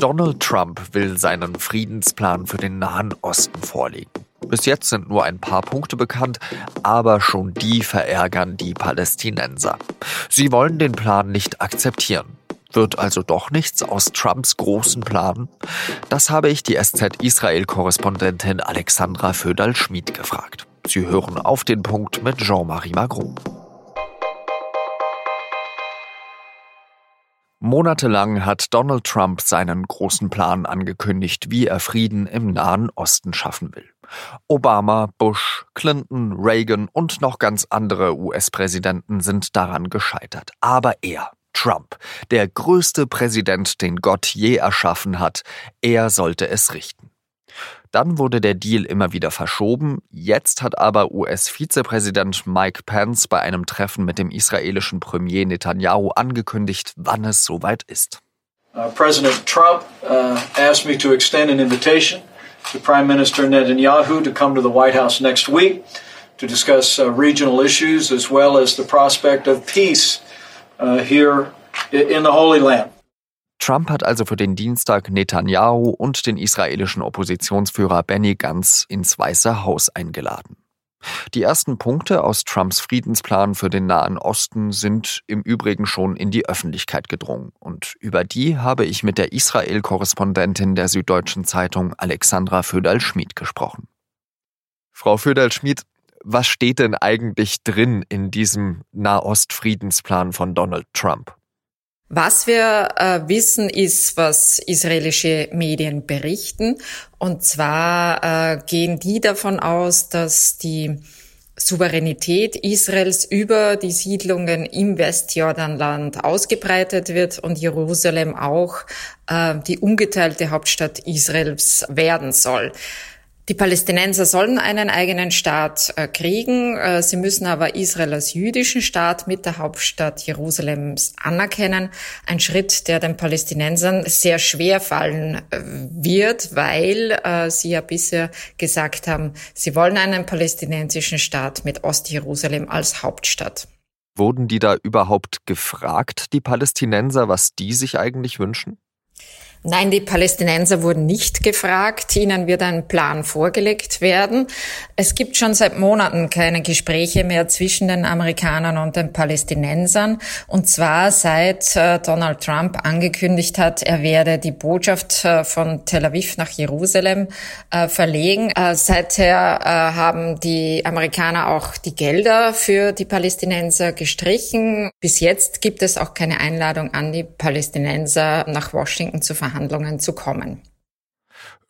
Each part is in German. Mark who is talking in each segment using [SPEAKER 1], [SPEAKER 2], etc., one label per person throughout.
[SPEAKER 1] Donald Trump will seinen Friedensplan für den Nahen Osten vorlegen. Bis jetzt sind nur ein paar Punkte bekannt, aber schon die verärgern die Palästinenser. Sie wollen den Plan nicht akzeptieren. Wird also doch nichts aus Trumps großen Plan? Das habe ich die SZ-Israel-Korrespondentin Alexandra Föderl-Schmid gefragt. Sie hören auf den Punkt mit Jean-Marie Magro. Monatelang hat Donald Trump seinen großen Plan angekündigt, wie er Frieden im Nahen Osten schaffen will. Obama, Bush, Clinton, Reagan und noch ganz andere US-Präsidenten sind daran gescheitert. Aber er, Trump, der größte Präsident, den Gott je erschaffen hat, er sollte es richten. Dann wurde der Deal immer wieder verschoben. Jetzt hat aber US-Vizepräsident Mike Pence bei einem Treffen mit dem israelischen Premier Netanyahu angekündigt, wann es soweit ist.
[SPEAKER 2] Uh, President Trump uh, asked me to extend an invitation to Prime Minister Netanyahu to come to the White House next week to discuss uh, regional issues as well as the prospect of peace uh, here in the Holy Land.
[SPEAKER 1] Trump hat also für den Dienstag Netanyahu und den israelischen Oppositionsführer Benny Gantz ins Weiße Haus eingeladen. Die ersten Punkte aus Trumps Friedensplan für den Nahen Osten sind im Übrigen schon in die Öffentlichkeit gedrungen. Und über die habe ich mit der Israel-Korrespondentin der Süddeutschen Zeitung Alexandra Föderl-Schmid gesprochen. Frau Föderl-Schmid, was steht denn eigentlich drin in diesem Nahost-Friedensplan von Donald Trump?
[SPEAKER 3] Was wir äh, wissen, ist, was israelische Medien berichten. Und zwar äh, gehen die davon aus, dass die Souveränität Israels über die Siedlungen im Westjordanland ausgebreitet wird und Jerusalem auch äh, die ungeteilte Hauptstadt Israels werden soll. Die Palästinenser sollen einen eigenen Staat äh, kriegen. Äh, sie müssen aber Israel als jüdischen Staat mit der Hauptstadt Jerusalems anerkennen. Ein Schritt, der den Palästinensern sehr schwer fallen äh, wird, weil sie ja bisher gesagt haben, sie wollen einen palästinensischen Staat mit Ostjerusalem als Hauptstadt.
[SPEAKER 1] Wurden die da überhaupt gefragt, die Palästinenser, was die sich eigentlich wünschen?
[SPEAKER 3] Nein, die Palästinenser wurden nicht gefragt. Ihnen wird ein Plan vorgelegt werden. Es gibt schon seit Monaten keine Gespräche mehr zwischen den Amerikanern und den Palästinensern. Und zwar seit äh, Donald Trump angekündigt hat, er werde die Botschaft äh, von Tel Aviv nach Jerusalem äh, verlegen. Seither haben die Amerikaner auch die Gelder für die Palästinenser gestrichen. Bis jetzt gibt es auch keine Einladung an die Palästinenser nach Washington zu fahren. Verhandlungen zu kommen.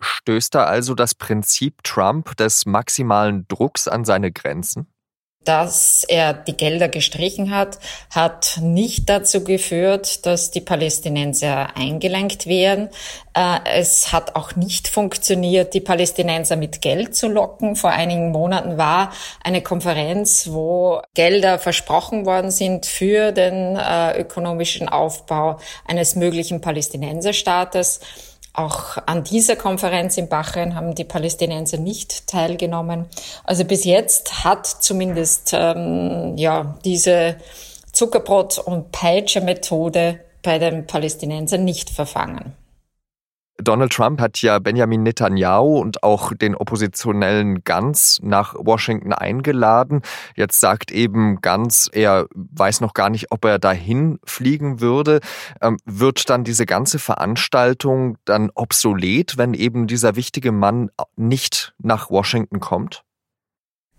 [SPEAKER 1] Stößt da also das Prinzip Trump des maximalen Drucks an seine Grenzen?
[SPEAKER 3] Dass er die Gelder gestrichen hat, hat nicht dazu geführt, dass die Palästinenser eingelenkt werden. Äh, es hat auch nicht funktioniert, die Palästinenser mit Geld zu locken. Vor einigen Monaten war eine Konferenz, wo Gelder versprochen worden sind für den äh, ökonomischen Aufbau eines möglichen Palästinenserstaates. Auch an dieser Konferenz in Bahrain haben die Palästinenser nicht teilgenommen. Also bis jetzt hat zumindest ähm, ja diese Zuckerbrot- und Peitsche-Methode bei den Palästinensern nicht verfangen.
[SPEAKER 1] Donald Trump hat ja Benjamin Netanyahu und auch den oppositionellen Gantz nach Washington eingeladen. Jetzt sagt eben Gantz, er weiß noch gar nicht, ob er dahin fliegen würde. Ähm, wird dann diese ganze Veranstaltung dann obsolet, wenn eben dieser wichtige Mann nicht nach Washington kommt?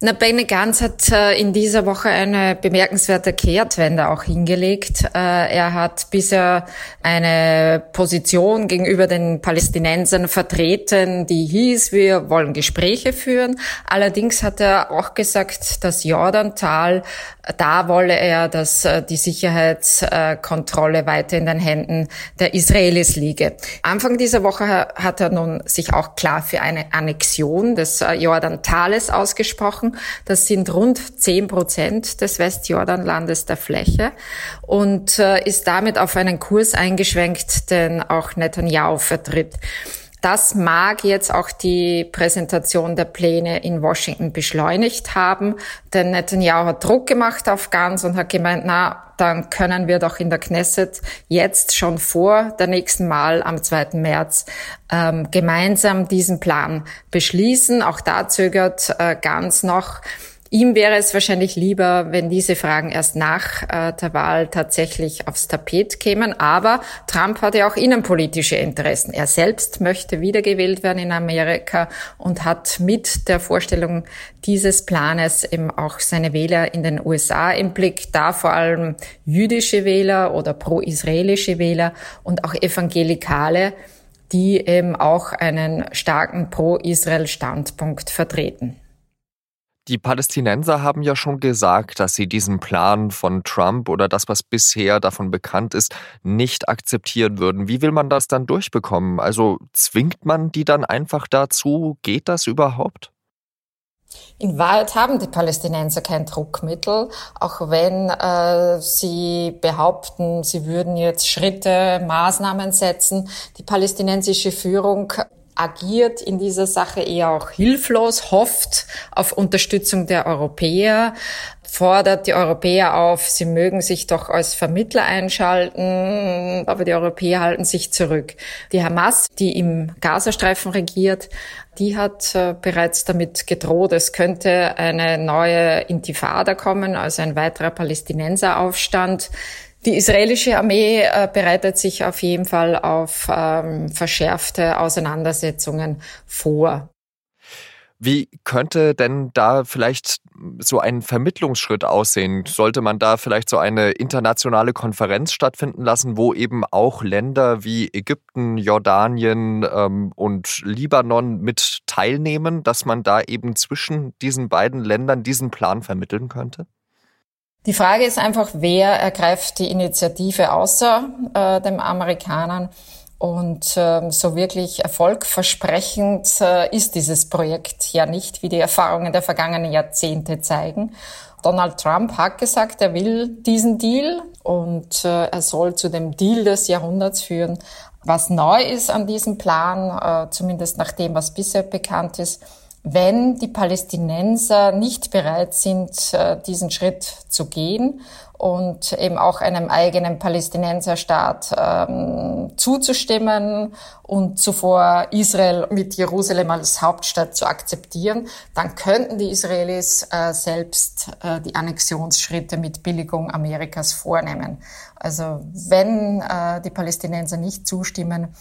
[SPEAKER 3] Na, Benny Gantz hat äh, in dieser Woche eine bemerkenswerte Kehrtwende auch hingelegt. Äh, er hat bisher eine Position gegenüber den Palästinensern vertreten, die hieß, wir wollen Gespräche führen. Allerdings hat er auch gesagt, das Jordantal, da wolle er, dass äh, die Sicherheitskontrolle weiter in den Händen der Israelis liege. Anfang dieser Woche hat er nun sich auch klar für eine Annexion des Jordantales ausgesprochen. Das sind rund zehn Prozent des Westjordanlandes der Fläche und äh, ist damit auf einen Kurs eingeschwenkt, den auch Netanyahu vertritt. Das mag jetzt auch die Präsentation der Pläne in Washington beschleunigt haben, denn Netanyahu hat Druck gemacht auf Gans und hat gemeint, na, dann können wir doch in der Knesset jetzt schon vor der nächsten Mal am 2. März ähm, gemeinsam diesen Plan beschließen. Auch da zögert äh, Gans noch. Ihm wäre es wahrscheinlich lieber, wenn diese Fragen erst nach äh, der Wahl tatsächlich aufs Tapet kämen. Aber Trump hat ja auch innenpolitische Interessen. Er selbst möchte wiedergewählt werden in Amerika und hat mit der Vorstellung dieses Planes eben auch seine Wähler in den USA im Blick, da vor allem jüdische Wähler oder pro-israelische Wähler und auch Evangelikale, die eben auch einen starken pro-Israel-Standpunkt vertreten.
[SPEAKER 1] Die Palästinenser haben ja schon gesagt, dass sie diesen Plan von Trump oder das, was bisher davon bekannt ist, nicht akzeptieren würden. Wie will man das dann durchbekommen? Also zwingt man die dann einfach dazu? Geht das überhaupt?
[SPEAKER 3] In Wahrheit haben die Palästinenser kein Druckmittel, auch wenn äh, sie behaupten, sie würden jetzt Schritte, Maßnahmen setzen. Die palästinensische Führung agiert in dieser Sache eher auch hilflos, hofft auf Unterstützung der Europäer, fordert die Europäer auf, sie mögen sich doch als Vermittler einschalten, aber die Europäer halten sich zurück. Die Hamas, die im Gazastreifen regiert, die hat äh, bereits damit gedroht, es könnte eine neue Intifada kommen, also ein weiterer Palästinenseraufstand. Die israelische Armee äh, bereitet sich auf jeden Fall auf ähm, verschärfte Auseinandersetzungen vor.
[SPEAKER 1] Wie könnte denn da vielleicht so ein Vermittlungsschritt aussehen? Sollte man da vielleicht so eine internationale Konferenz stattfinden lassen, wo eben auch Länder wie Ägypten, Jordanien ähm, und Libanon mit teilnehmen, dass man da eben zwischen diesen beiden Ländern diesen Plan vermitteln könnte?
[SPEAKER 3] Die Frage ist einfach, wer ergreift die Initiative außer äh, dem Amerikanern? Und ähm, so wirklich erfolgversprechend äh, ist dieses Projekt ja nicht, wie die Erfahrungen der vergangenen Jahrzehnte zeigen. Donald Trump hat gesagt, er will diesen Deal und äh, er soll zu dem Deal des Jahrhunderts führen. Was neu ist an diesem Plan, äh, zumindest nach dem, was bisher bekannt ist, wenn die Palästinenser nicht bereit sind, äh, diesen Schritt zu gehen und eben auch einem eigenen Palästinenserstaat ähm, zuzustimmen und zuvor Israel mit Jerusalem als Hauptstadt zu akzeptieren, dann könnten die Israelis äh, selbst äh, die Annexionsschritte mit Billigung Amerikas vornehmen. Also wenn äh, die Palästinenser nicht zustimmen,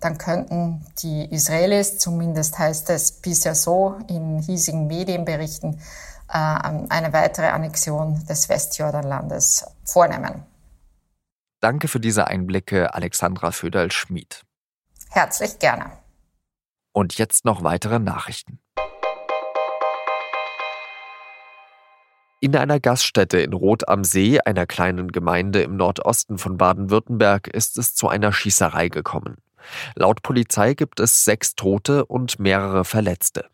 [SPEAKER 3] dann könnten die Israelis, zumindest heißt es bisher so in hiesigen Medienberichten, äh, eine weitere Annexion des Westjordanlandes vornehmen.
[SPEAKER 1] Danke für diese Einblicke, Alexandra Föderl-Schmid.
[SPEAKER 3] Herzlich gerne.
[SPEAKER 1] Und jetzt noch weitere Nachrichten. In einer Gaststätte in Rot am See, einer kleinen Gemeinde im Nordosten von Baden-Württemberg, ist es zu einer Schießerei gekommen. Laut Polizei gibt es sechs Tote und mehrere Verletzte.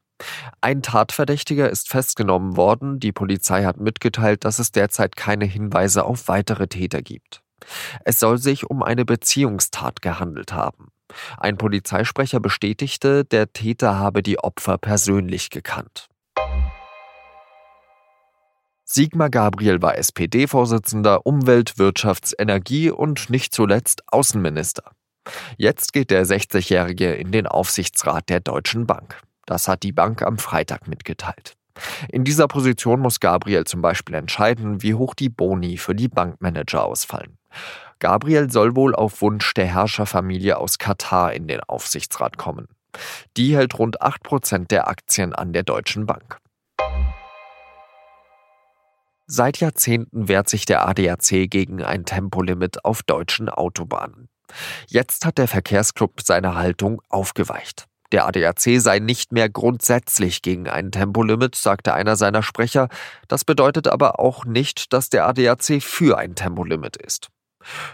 [SPEAKER 1] Ein Tatverdächtiger ist festgenommen worden. Die Polizei hat mitgeteilt, dass es derzeit keine Hinweise auf weitere Täter gibt. Es soll sich um eine Beziehungstat gehandelt haben. Ein Polizeisprecher bestätigte, der Täter habe die Opfer persönlich gekannt. Sigmar Gabriel war SPD-Vorsitzender, Umwelt-, Wirtschafts-, Energie- und nicht zuletzt Außenminister. Jetzt geht der 60-Jährige in den Aufsichtsrat der Deutschen Bank. Das hat die Bank am Freitag mitgeteilt. In dieser Position muss Gabriel zum Beispiel entscheiden, wie hoch die Boni für die Bankmanager ausfallen. Gabriel soll wohl auf Wunsch der Herrscherfamilie aus Katar in den Aufsichtsrat kommen. Die hält rund 8% der Aktien an der Deutschen Bank. Seit Jahrzehnten wehrt sich der ADAC gegen ein Tempolimit auf deutschen Autobahnen. Jetzt hat der Verkehrsclub seine Haltung aufgeweicht. Der ADAC sei nicht mehr grundsätzlich gegen ein Tempolimit, sagte einer seiner Sprecher. Das bedeutet aber auch nicht, dass der ADAC für ein Tempolimit ist.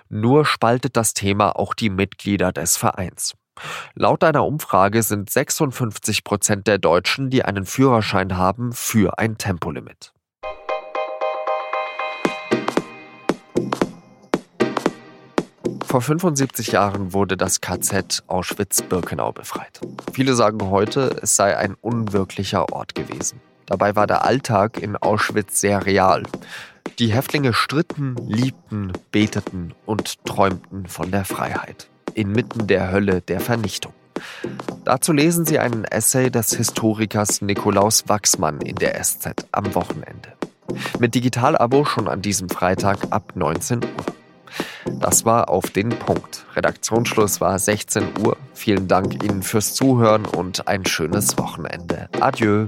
[SPEAKER 1] Nur spaltet das Thema auch die Mitglieder des Vereins. Laut einer Umfrage sind 56 Prozent der Deutschen, die einen Führerschein haben, für ein Tempolimit. Vor 75 Jahren wurde das KZ Auschwitz-Birkenau befreit. Viele sagen heute, es sei ein unwirklicher Ort gewesen. Dabei war der Alltag in Auschwitz sehr real. Die Häftlinge stritten, liebten, beteten und träumten von der Freiheit. Inmitten der Hölle der Vernichtung. Dazu lesen Sie einen Essay des Historikers Nikolaus Wachsmann in der SZ am Wochenende. Mit Digital-Abo schon an diesem Freitag ab 19 Uhr. Das war auf den Punkt. Redaktionsschluss war 16 Uhr. Vielen Dank Ihnen fürs Zuhören und ein schönes Wochenende. Adieu.